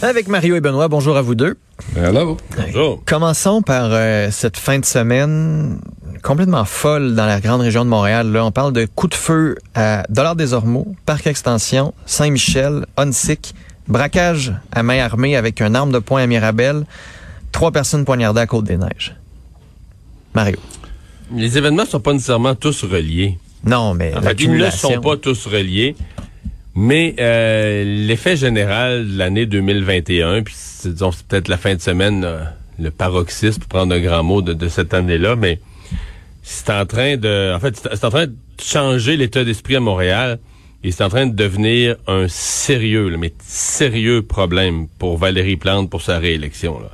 Avec Mario et Benoît, bonjour à vous deux. Hello. Bonjour. Commençons par euh, cette fin de semaine complètement folle dans la grande région de Montréal. Là, on parle de coups de feu à Dollars des Ormeaux, Parc Extension, Saint-Michel, Onsic, braquage à main armée avec une arme de poing à Mirabel, trois personnes poignardées à Côte-des-Neiges. Mario. Les événements sont pas nécessairement tous reliés. Non, mais En fait, ils ne sont pas tous reliés. Mais euh, l'effet général de l'année 2021, puis disons, c'est peut-être la fin de semaine, le paroxysme, pour prendre un grand mot de, de cette année-là, mais c'est en train de, en fait, c'est en train de changer l'état d'esprit à Montréal et c'est en train de devenir un sérieux, là, mais sérieux problème pour Valérie Plante pour sa réélection. Là.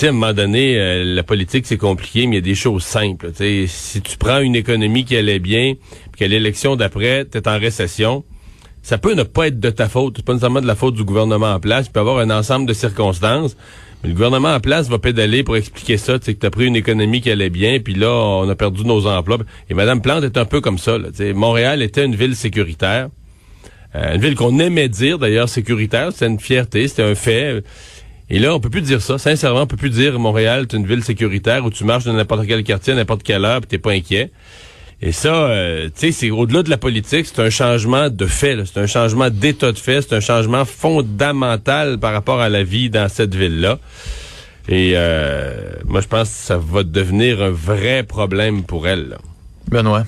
À un moment donné, euh, la politique, c'est compliqué, mais il y a des choses simples. Si tu prends une économie qui allait bien, puis qu'à l'élection d'après, tu es en récession, ça peut ne pas être de ta faute. C'est pas nécessairement de la faute du gouvernement en place. Il peut y avoir un ensemble de circonstances. Mais le gouvernement en place va pédaler pour expliquer ça. Tu sais, que tu as pris une économie qui allait bien, puis là, on a perdu nos emplois. Et Mme Plante est un peu comme ça. Là, Tu Montréal était une ville sécuritaire. Euh, une ville qu'on aimait dire, d'ailleurs, sécuritaire. C'était une fierté, c'était un fait. Et là, on peut plus dire ça. Sincèrement, on peut plus dire Montréal est une ville sécuritaire où tu marches dans n'importe quel quartier, n'importe quelle heure, puis t'es pas inquiet. Et ça, euh, tu sais, c'est au-delà de la politique, c'est un changement de fait. là. C'est un changement d'état de fait. C'est un changement fondamental par rapport à la vie dans cette ville-là. Et euh, moi, je pense que ça va devenir un vrai problème pour elle. là. Benoît?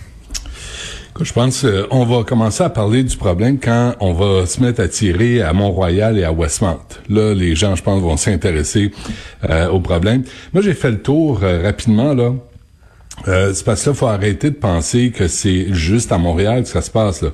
Je pense euh, on va commencer à parler du problème quand on va se mettre à tirer à Mont-Royal et à Westmount. Là, les gens, je pense, vont s'intéresser euh, au problème. Moi, j'ai fait le tour euh, rapidement, là. Euh, c'est parce que là, faut arrêter de penser que c'est juste à Montréal que ça se passe. Là.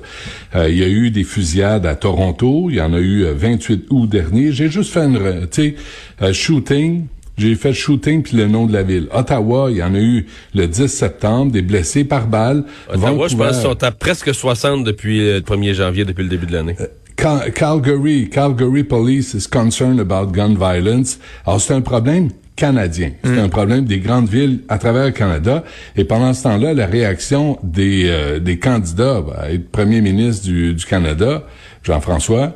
Euh, il y a eu des fusillades à Toronto, il y en a eu euh, 28 août dernier. J'ai juste fait une, tu sais, euh, shooting. J'ai fait shooting puis le nom de la ville. Ottawa, il y en a eu le 10 septembre, des blessés par balle. Ottawa, je pense sont à presque 60 depuis euh, le 1er janvier, depuis le début de l'année. Cal- Calgary, Calgary Police is concerned about gun violence. Alors, c'est un problème canadien. C'est un problème des grandes villes à travers le Canada. Et pendant ce temps-là, la réaction des, euh, des candidats à être premier ministre du, du Canada, Jean-François.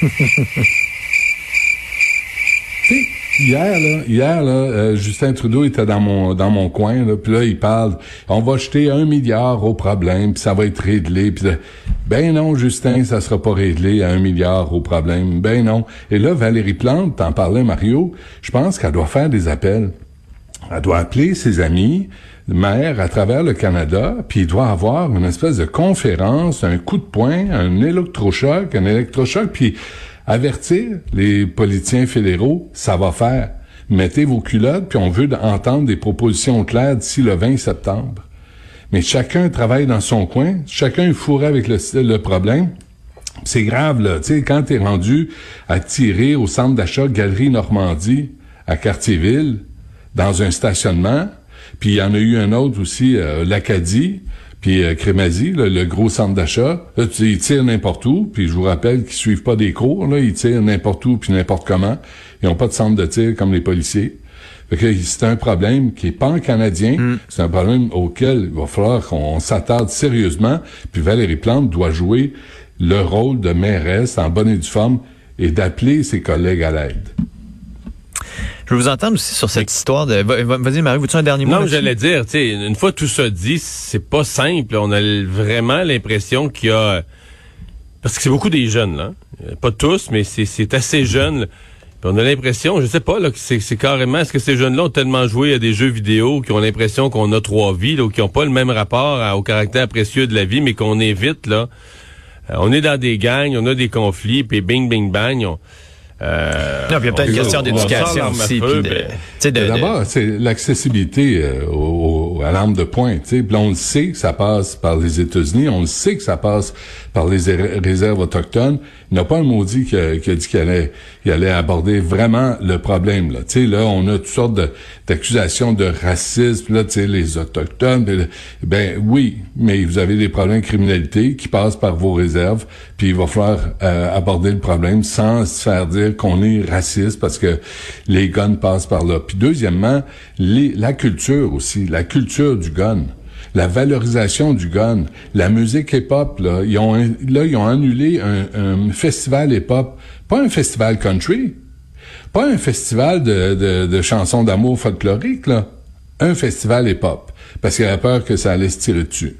Hier, là, hier, là, euh, Justin Trudeau était dans mon dans mon coin, là, puis là, il parle, on va jeter un milliard au problème, puis ça va être réglé. Puis là, ben non, Justin, ça sera pas réglé à un milliard au problème. Ben non. Et là, Valérie Plante, t'en parlais, Mario, je pense qu'elle doit faire des appels. Elle doit appeler ses amis maires à travers le Canada, puis il doit avoir une espèce de conférence, un coup de poing, un électrochoc, un électrochoc, puis avertir les politiciens fédéraux, ça va faire. Mettez vos culottes, puis on veut entendre des propositions claires d'ici le 20 septembre. Mais chacun travaille dans son coin, chacun est fourré avec le, problème. C'est grave, là. Tu sais, quand t'es rendu à tirer au centre d'achat Galerie Normandie, à Cartierville, dans un stationnement, puis il y en a eu un autre aussi, euh, l'Acadie, puis euh, Crémazie, là, le gros centre d'achat. Là, tu, ils tirent n'importe où, puis je vous rappelle qu'ils suivent pas des cours, là, ils tirent n'importe où, puis n'importe comment. Ils ont pas de centre de tir comme les policiers. Fait que c'est un problème qui est pas canadien, c'est un problème auquel il va falloir qu'on s'attarde sérieusement. Puis Valérie Plante doit jouer le rôle de mairesse en bonne et due forme et d'appeler ses collègues à l'aide. Je veux vous entendre aussi sur cette histoire de... Va- va- Vas-y, Marie, veux-tu un dernier mot? Non, j'allais dire, tu sais, une fois tout ça dit, c'est pas simple. On a vraiment l'impression qu'il y a... Parce que c'est beaucoup des jeunes, là. Pas tous, mais c'est- assez jeune. là. Puis on a l'impression, je sais pas, là, que c'est carrément... Est-ce que ces jeunes-là ont tellement joué à des jeux vidéo qui ont l'impression qu'on a trois vies, là, ou qui ont pas le même rapport à- au caractère précieux de la vie, mais qu'on évite, là? Euh, on est dans des gangs, on a des conflits, puis bing, bing, bang. on- euh, Non, puis il y a peut-être on- une question d'éducation aussi. D'abord, c'est l'accessibilité euh, au- au- à l'arme de poing. Puis on le sait que ça passe par les États-Unis, on le sait que ça passe par les réserves autochtones. Il n'y a pas un maudit qui a, dit qu'il allait, allait aborder vraiment le problème. Là, sais, là on a toutes sortes d'accusations de, racisme. Là, les autochtones, ben oui, mais vous avez des problèmes de criminalité qui passent par vos réserves. Puis il va falloir euh, aborder le problème sans se faire dire qu'on est raciste parce que les guns passent par là. Puis deuxièmement, les, la culture aussi, la culture du gun la valorisation du gun, la musique hip-hop, là, ils ont, là, ils ont annulé un, festival hip-hop, pas un festival country, pas un festival de, chansons d'amour folklorique, là, un festival hip-hop, parce qu'il avait peur que ça allait se tirer dessus.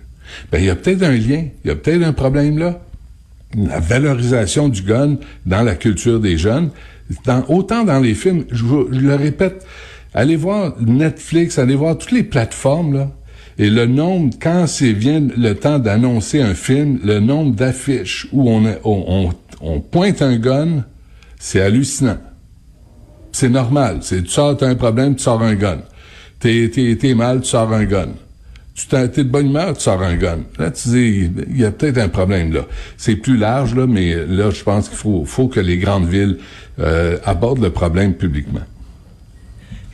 Ben, il y a peut-être un lien, il y a peut-être un problème là. La valorisation du gun dans la culture des jeunes, autant dans les films, je, je le répète, allez voir Netflix, allez voir toutes les plateformes, là, et le nombre, quand c'est vient le temps d'annoncer un film, le nombre d'affiches où on, on, pointe un gun, c'est hallucinant. C'est normal. C'est, tu sors, t'as un problème, tu sors un gun. T'es, t'es, t'es mal, tu sors un gun. Tu t'es de bonne humeur, tu sors un gun. Là, tu dis, il y a peut-être un problème là. C'est plus large, là, mais là, je pense qu'il faut, faut que les grandes villes euh, abordent le problème publiquement.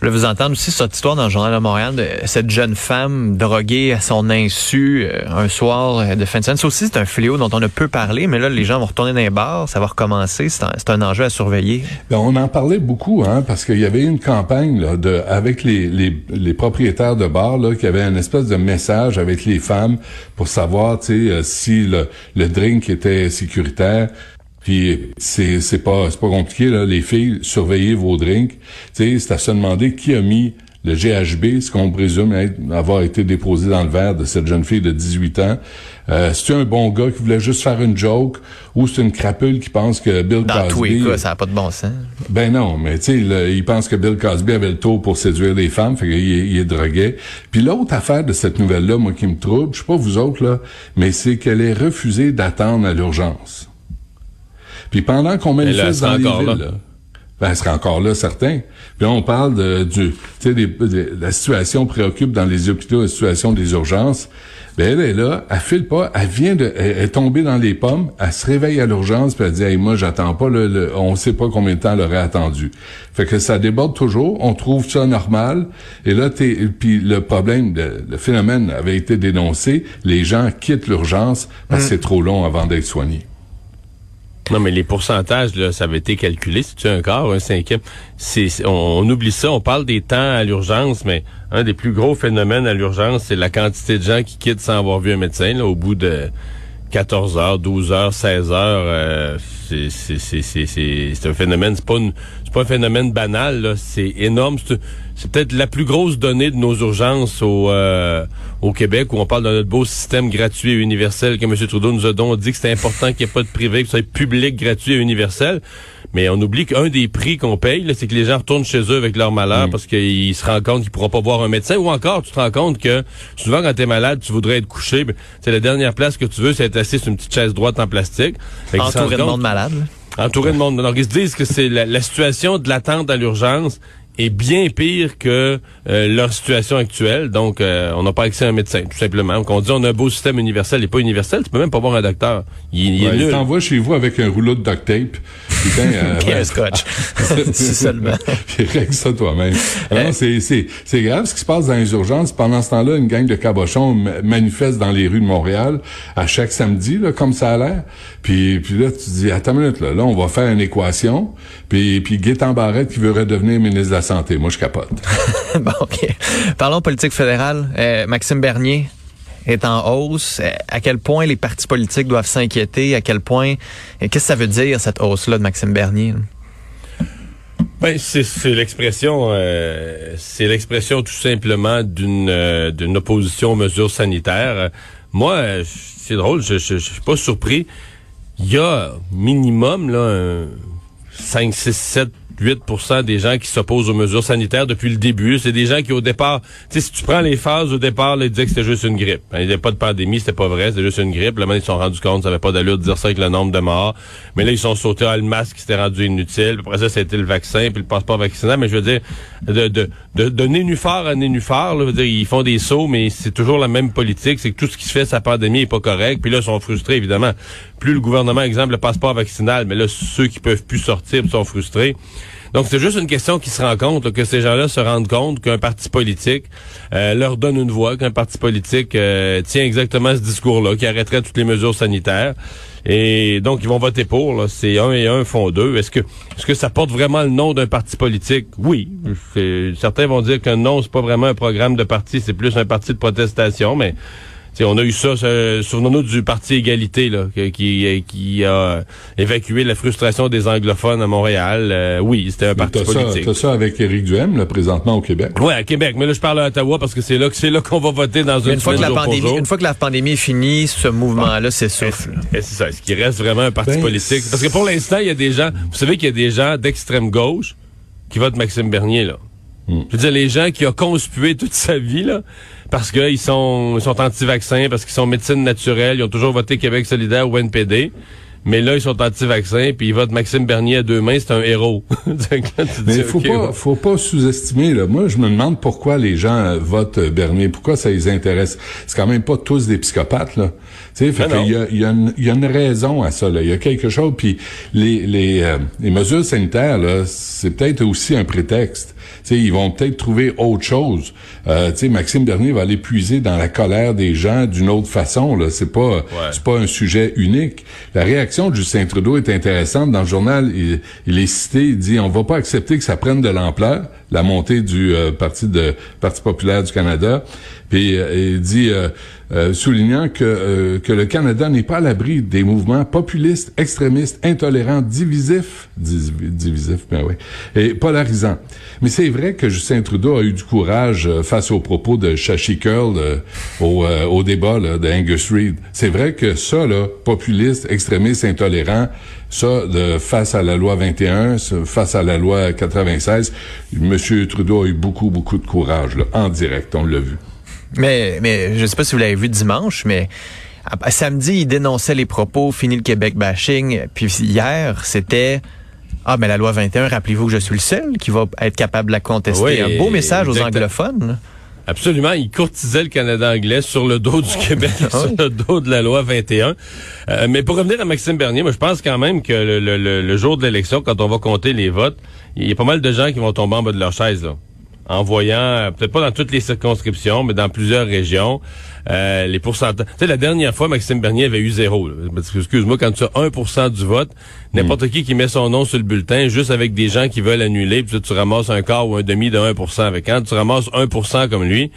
Je vous entendre aussi cette histoire dans le Journal de Montréal de cette jeune femme droguée à son insu euh, un soir euh, de fin de semaine. Ça aussi, c'est un fléau dont on a peu parlé, mais là, les gens vont retourner dans les bars, ça va recommencer. C'est un, un, enjeu à surveiller. Bien, on en parlait beaucoup, hein, parce qu'il y avait une campagne là, de, avec les, les, les, propriétaires de bars là, qui avait un espèce de message avec les femmes pour savoir euh, si le, le drink était sécuritaire. Puis c'est c'est pas c'est pas compliqué là, les filles surveillez vos drinks. Tu sais, c'est à se demander qui a mis le GHB, ce qu'on présume avoir été déposé dans le verre de cette jeune fille de 18 ans. Euh, c'est un bon gars qui voulait juste faire une joke ou c'est une crapule qui pense que Bill dans Cosby Dans ça n'a pas de bon sens. Ben non, mais tu sais il pense que Bill Cosby avait le tour pour séduire les femmes, fait qu'il il est drogué. Puis l'autre affaire de cette nouvelle là moi qui me trouble, je sais pas vous autres là, mais c'est qu'elle est refusée d'attendre à l'urgence. Puis pendant qu'on manifeste dans les villes, là. ben, elle sera encore là, certain. Puis là, on parle de, du, tu sais, la situation préoccupe dans les hôpitaux, la situation des urgences. Ben, elle est là, elle file pas, elle vient de, elle, est tombée dans les pommes, elle se réveille à l'urgence, puis elle dit, hey, moi, j'attends pas, le, on sait pas combien de temps elle aurait attendu. Fait que ça déborde toujours, on trouve ça normal, et là, t'es, puis le problème, le phénomène avait été dénoncé, les gens quittent l'urgence parce que mm. c'est trop long avant d'être soignés. Non, mais les pourcentages, là, ça avait été calculé. Si tu un quart, un cinquième, c'est, on, oublie ça. On parle des temps à l'urgence, mais un des plus gros phénomènes à l'urgence, c'est la quantité de gens qui quittent sans avoir vu un médecin, là, au bout de 14 heures, 12 heures, 16 heures. Euh, c'est, c'est, un phénomène, c'est pas, pas un phénomène banal, c'est énorme. C'est, peut-être la plus grosse donnée de nos urgences au, euh, au Québec, où on parle de notre beau système gratuit et universel que M. Trudeau nous a donc dit que c'est important qu'il n'y ait pas de privé, que ce soit public, gratuit et universel. Mais on oublie qu'un des prix qu'on paye, c'est que les gens retournent chez eux avec leur malheur mm. parce qu'ils se rendent compte qu'ils pourront pas voir un médecin. Ou encore, tu te rends compte que souvent quand tu es malade, tu voudrais être couché. C'est la dernière place que tu veux, c'est être assis sur une petite chaise droite en plastique. Entouré de monde malade. Entouré de monde. Donc ils se disent que c'est la situation de l'attente à l'urgence est bien pire que euh, leur situation actuelle. Donc, euh, on n'a pas accès à un médecin, tout simplement. Donc, on dit on a un beau système universel et pas universel, tu peux même pas voir un docteur. Il, il, il t'envoie chez vous avec un rouleau de duct tape. Euh, un scotch. c'est seulement. Puis règle ça toi-même. c'est, c'est, c'est grave ce qui se passe dans les urgences. Pendant ce temps-là, une gang de cabochons manifeste dans les rues de Montréal à chaque samedi, là, comme ça a l'air. Puis, puis là, tu dis, attends une minute, là, là, on va faire une équation. Puis, puis Gaétan Barrette qui veut redevenir ministre de la Santé. Moi, je capote. bon, OK. Parlons politique fédérale. Euh, Maxime Bernier est en hausse. Euh, à quel point les partis politiques doivent s'inquiéter? À quel point... Qu'est-ce que ça veut dire, cette hausse-là de Maxime Bernier? Ben, c'est l'expression, euh, c'est l'expression tout simplement d'une d'une opposition aux mesures sanitaires. Moi, c'est drôle, je, je, je suis pas surpris il y a minimum là, 5, 6, 7, 8% des gens qui s'opposent aux mesures sanitaires depuis le début. C'est des gens qui, au départ, si tu prends les phases, au départ, là, ils disaient que c'était juste une grippe. Il n'y avait pas de pandémie, c'était pas vrai, c'était juste une grippe. Là, maintenant, ils se sont rendus compte, ça n'avait pas d'allure de dire ça avec le nombre de morts. Mais là, ils sont sautés à le masque qui s'était rendu inutile. Après ça, c'était le vaccin, puis le passeport vaccinal. Mais je veux dire, de, de, de, de à nénuphar, là, dire, ils font des sauts, mais c'est toujours la même politique. C'est que tout ce qui se fait, sa pandémie est pas correct. Puis là, ils sont frustrés, évidemment. Plus le gouvernement, exemple, le passeport vaccinal, mais là, ceux qui peuvent plus sortir sont frustrés. Donc, c'est juste une question qui se rend compte, que ces gens-là se rendent compte qu'un parti politique euh, leur donne une voix, qu'un parti politique euh, tient exactement ce discours-là, qui arrêterait toutes les mesures sanitaires. Et donc, ils vont voter pour. C'est un et un font deux. Est-ce que, est-ce que ça porte vraiment le nom d'un parti politique? Oui. Certains vont dire que non, c'est pas vraiment un programme de parti, c'est plus un parti de protestation, mais on a eu ça, souvenons-nous du Parti Égalité là, qui, qui a évacué la frustration des anglophones à Montréal. Euh, oui, c'était un parti politique. T'as ça avec Éric Duhem, là, présentement au Québec. Oui, à Québec. Mais là, je parle à Ottawa parce que c'est là que c'est là qu'on va voter dans une, une fois que la pandémie, Une fois que la pandémie est finie, ce mouvement-là s'essouffle. C'est ça. Est-ce qu'il reste vraiment un parti ben, politique? Parce que pour l'instant, il y a des gens, vous savez qu'il y a des gens d'extrême gauche qui votent Maxime Bernier, là. Hmm. Je veux dire, les gens qui ont conspué toute sa vie, là, parce qu'ils sont, ils sont anti-vaccins, parce qu'ils sont médecine naturelle, ils ont toujours voté Québec solidaire ou NPD. Mais là, ils sont anti-vaccins, puis ils votent Maxime Bernier à deux mains, c'est un héros. Mais il faut pas, faut pas sous-estimer. Là. Moi, je me demande pourquoi les gens euh, votent euh, Bernier, pourquoi ça les intéresse? C'est quand même pas tous des psychopathes, là. Tu sais, fait il y a, y, a y a, une raison à ça. Là. Il y a quelque chose. Puis les, les, euh, les mesures sanitaires, là, c'est peut-être aussi un prétexte ils vont peut-être trouver autre chose. Euh, Maxime Bernier va aller puiser dans la colère des gens d'une autre façon. Là, c'est pas, c'est pas un sujet unique. La réaction de Justin Trudeau est intéressante. Dans le journal, il, il est cité, il dit, on va pas accepter que ça prenne de l'ampleur, la montée du euh, parti de Parti populaire du Canada. Puis euh, il dit, euh, euh, soulignant que, que le Canada n'est pas à l'abri des mouvements populistes, extrémistes, intolérants, divisifs, divisifs, ben oui, et polarisants. Mais c'est vrai que Justin Trudeau a eu du courage face aux propos de Shashi Curl au, au débat là, de Angus Reid. C'est vrai que ça, là, populiste, extrémiste, intolérant, ça, face à la loi 21, face à la loi 96, M. Trudeau a eu beaucoup, beaucoup de courage, là, en direct, on l'a vu. Mais, mais je sais pas si vous l'avez vu dimanche, mais samedi, il dénonçait les propos, fini le Québec bashing. Puis hier, c'était ah, mais la loi 21, rappelez-vous que je suis le seul qui va être capable de la contester. Un beau message aux anglophones. Absolument, il courtisait le Canada anglais sur le dos du Québec, ah sur le dos de la loi 21. Euh, mais pour revenir à Maxime Bernier, moi je pense quand même que le, le, le jour de l'élection, quand on va compter les votes, il y a pas mal de gens qui vont tomber en bas de leur chaise. Là en voyant, euh, peut-être pas dans toutes les circonscriptions, mais dans plusieurs régions, euh, les pourcentages. Tu sais, la dernière fois, Maxime Bernier avait eu zéro. Excuse-moi, quand tu as 1% du vote, n'importe qui qui met son nom sur le bulletin, juste avec des gens qui veulent annuler, puis tu ramasses un quart ou un demi de 1 Avec quand tu ramasses 1% comme lui,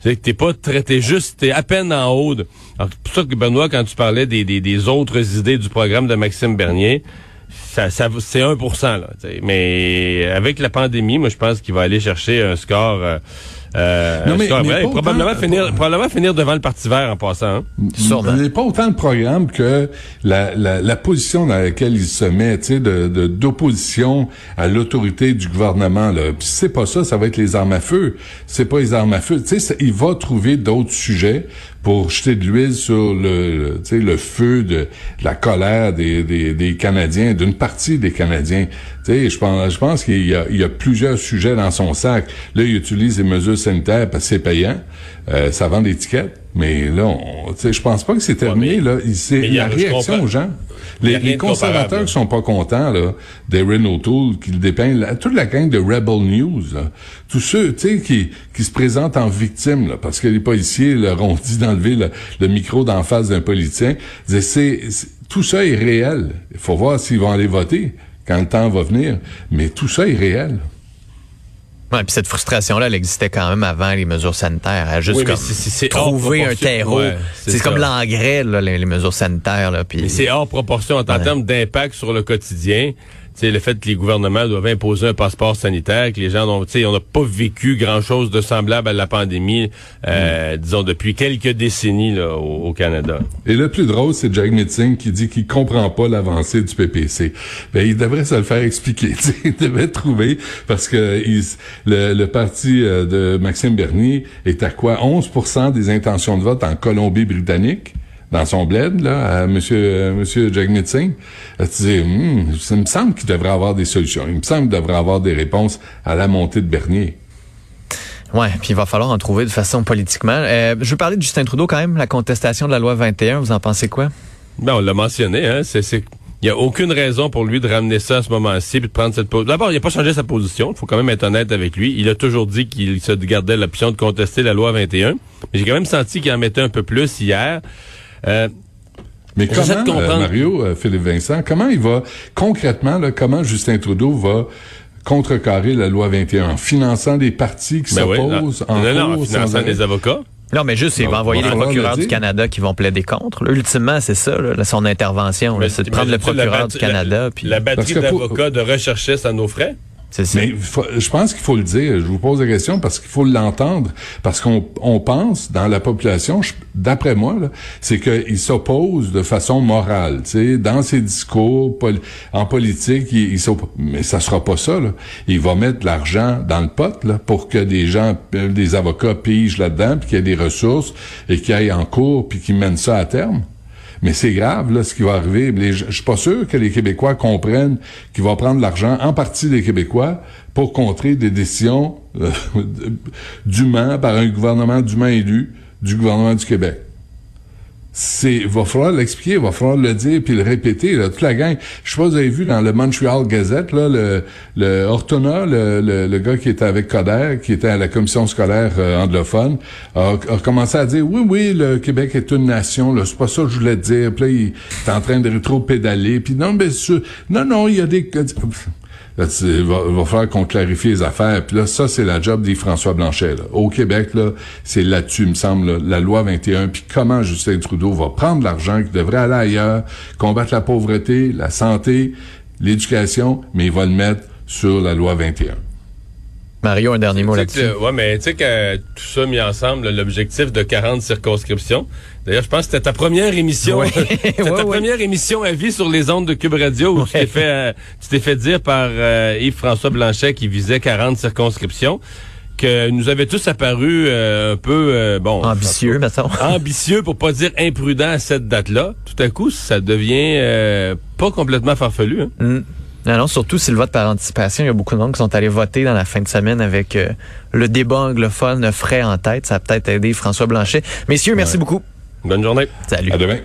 c'est que t'es pas traité juste, t'es à peine en haut. Alors, pour ça que Benoît, quand tu parlais des, des, des autres idées du programme de Maxime Bernier, ça, ça c'est 1% là. Mais avec la pandémie, moi, je pense qu'il va aller chercher un score. Euh, euh, non, mais, probablement, finir, probablement finir devant le Parti vert en passant. Hein? Il n'est pas autant le programme que la, la, la, position dans laquelle il se met, tu sais, de, d'opposition à l'autorité du gouvernement. Là. Puis c'est pas ça, ça va être les armes à feu. C'est pas les armes à feu. Tu sais, il va trouver d'autres sujets pour jeter de l'huile sur le, le, le feu de, la colère des, des, des Canadiens, d'une partie des Canadiens. Je pense, je pense qu'il y y a plusieurs sujets dans son sac. Là, il utilise les mesures sanitaires parce que c'est payant. Euh, ça vend des tickets. Mais là, je pense pas que c'est terminé. là, c'est la réaction aux gens. Les, conservateurs qui sont pas contents, là, d'Erin O'Toole, qui le dépeignent, toute la gang de Rebel News, tous ceux, tu sais, qui, qui se présentent en victime, là, parce que les policiers leur ont dit d'enlever le, micro d'en face d'un politicien. C'est, tout ça est réel. Il faut voir s'ils vont aller voter quand le temps va venir. Mais tout ça est réel. Ouais, puis cette frustration-là, elle existait quand même avant les mesures sanitaires. Elle juste comme trouver un terreau. c'est comme l'engrais, les, les, mesures sanitaires. Là, puis... c'est hors proportion en termes d'impact sur le quotidien. Le fait que les gouvernements doivent imposer un passeport sanitaire, que les gens ont, on n'a pas vécu grand-chose de semblable à la pandémie, euh, disons, depuis quelques décennies là, au, Canada. Et le plus drôle, c'est Jack Mitzing qui dit qu'il comprend pas l'avancée du PPC. Ben, il devrait se le faire expliquer. il devrait trouver, parce que le, le, parti euh, de Maxime Bernier est à quoi? 11% des intentions de vote en Colombie-Britannique dans son bled, là, à Monsieur, euh, Monsieur Mitzing, tu dis, hmm, ça me semble qu'il devrait avoir des solutions. Il me semble qu'il devrait avoir des réponses à la montée de Bernier. Ouais, puis il va falloir en trouver de façon politiquement. Euh, je veux parler de Justin Trudeau quand même, la contestation de la loi 21. Vous en pensez quoi? Ben, on l'a mentionné, hein. C'est, c'est, il n'y a aucune raison pour lui de ramener ça à ce moment-ci et de prendre cette position. D'abord, il n'a pas changé sa position. Il faut quand même être honnête avec lui. Il a toujours dit qu'il se gardait l'option de contester la loi 21. Mais j'ai quand même senti qu'il en mettait un peu plus hier. Euh, mais comment, euh, Mario, euh, Philippe Vincent, comment il va, concrètement, là, comment Justin Trudeau va contrecarrer la loi 21 en finançant des partis qui ben s'opposent en, non, en finançant des avocats? Non, mais juste, il va envoyer les procureurs du Canada qui vont plaider contre. ultimement, c'est ça, son intervention. C'est de prendre le procureur du Canada. puis... La batterie d'avocats de recherchistes à nos frais? Mais je pense qu'il faut le dire. Je vous pose la question parce qu'il faut l'entendre. Parce qu'on on pense dans la population, d'après moi, c'est qu'il s'oppose de façon morale. Dans ses discours en politique, il, il mais ça sera pas ça. Là. Il va mettre l'argent dans le pot là, pour que des gens, euh, des avocats pigent là-dedans, puis qu'il y ait des ressources et qu'ils aillent en cours, puis qu'ils mènent ça à terme. Mais c'est grave, là, ce qui va arriver. je suis pas sûr que les Québécois comprennent qu'il va prendre l'argent, en partie des Québécois, pour contrer des décisions euh, d'humains par un gouvernement d'humains élus du gouvernement du Québec c'est va falloir l'expliquer, va falloir le dire puis le répéter là, toute la gang. Je sais pas vous avez vu dans le Montreal Gazette là le le Ortona, le, le, gars qui était avec Coder, qui était à la commission scolaire euh, anglophone, a, commencé à dire oui oui le Québec est une nation là, c'est pas ça que je voulais dire. Puis là il est en train de rétro-pédaler puis non mais non non il y a des il va, va falloir qu'on clarifie les affaires. Puis là, ça, c'est la job des François Blanchet. Au Québec, là, c'est là-dessus, me semble, la loi 21. Puis comment Justin Trudeau va prendre l'argent qui devrait aller ailleurs, combattre la pauvreté, la santé, l'éducation, mais il va le mettre sur la loi 21. Mario, un dernier mot là-dessus. Ouais, mais tu sais que tout ça mis ensemble, l'objectif de 40 circonscriptions. D'ailleurs, je pense que c'était ta première émission. c'était ta première émission à vie sur les ondes de Cube Radio où tu t'es fait, euh, tu t'es fait dire par euh, Yves-François Blanchet qui visait 40 circonscriptions que nous avait tous apparu euh, un peu bon ambitieux mettons ambitieux pour pas dire imprudent à cette date-là tout à coup ça devient pas complètement farfelu hein? Mm. Non, non, surtout si le vote par anticipation, il y a beaucoup de monde qui sont allés voter dans la fin de semaine avec euh, le débat anglophone frais en tête. Ça a peut-être aidé François Blanchet. Messieurs, merci beaucoup. Bonne journée. Salut. À demain.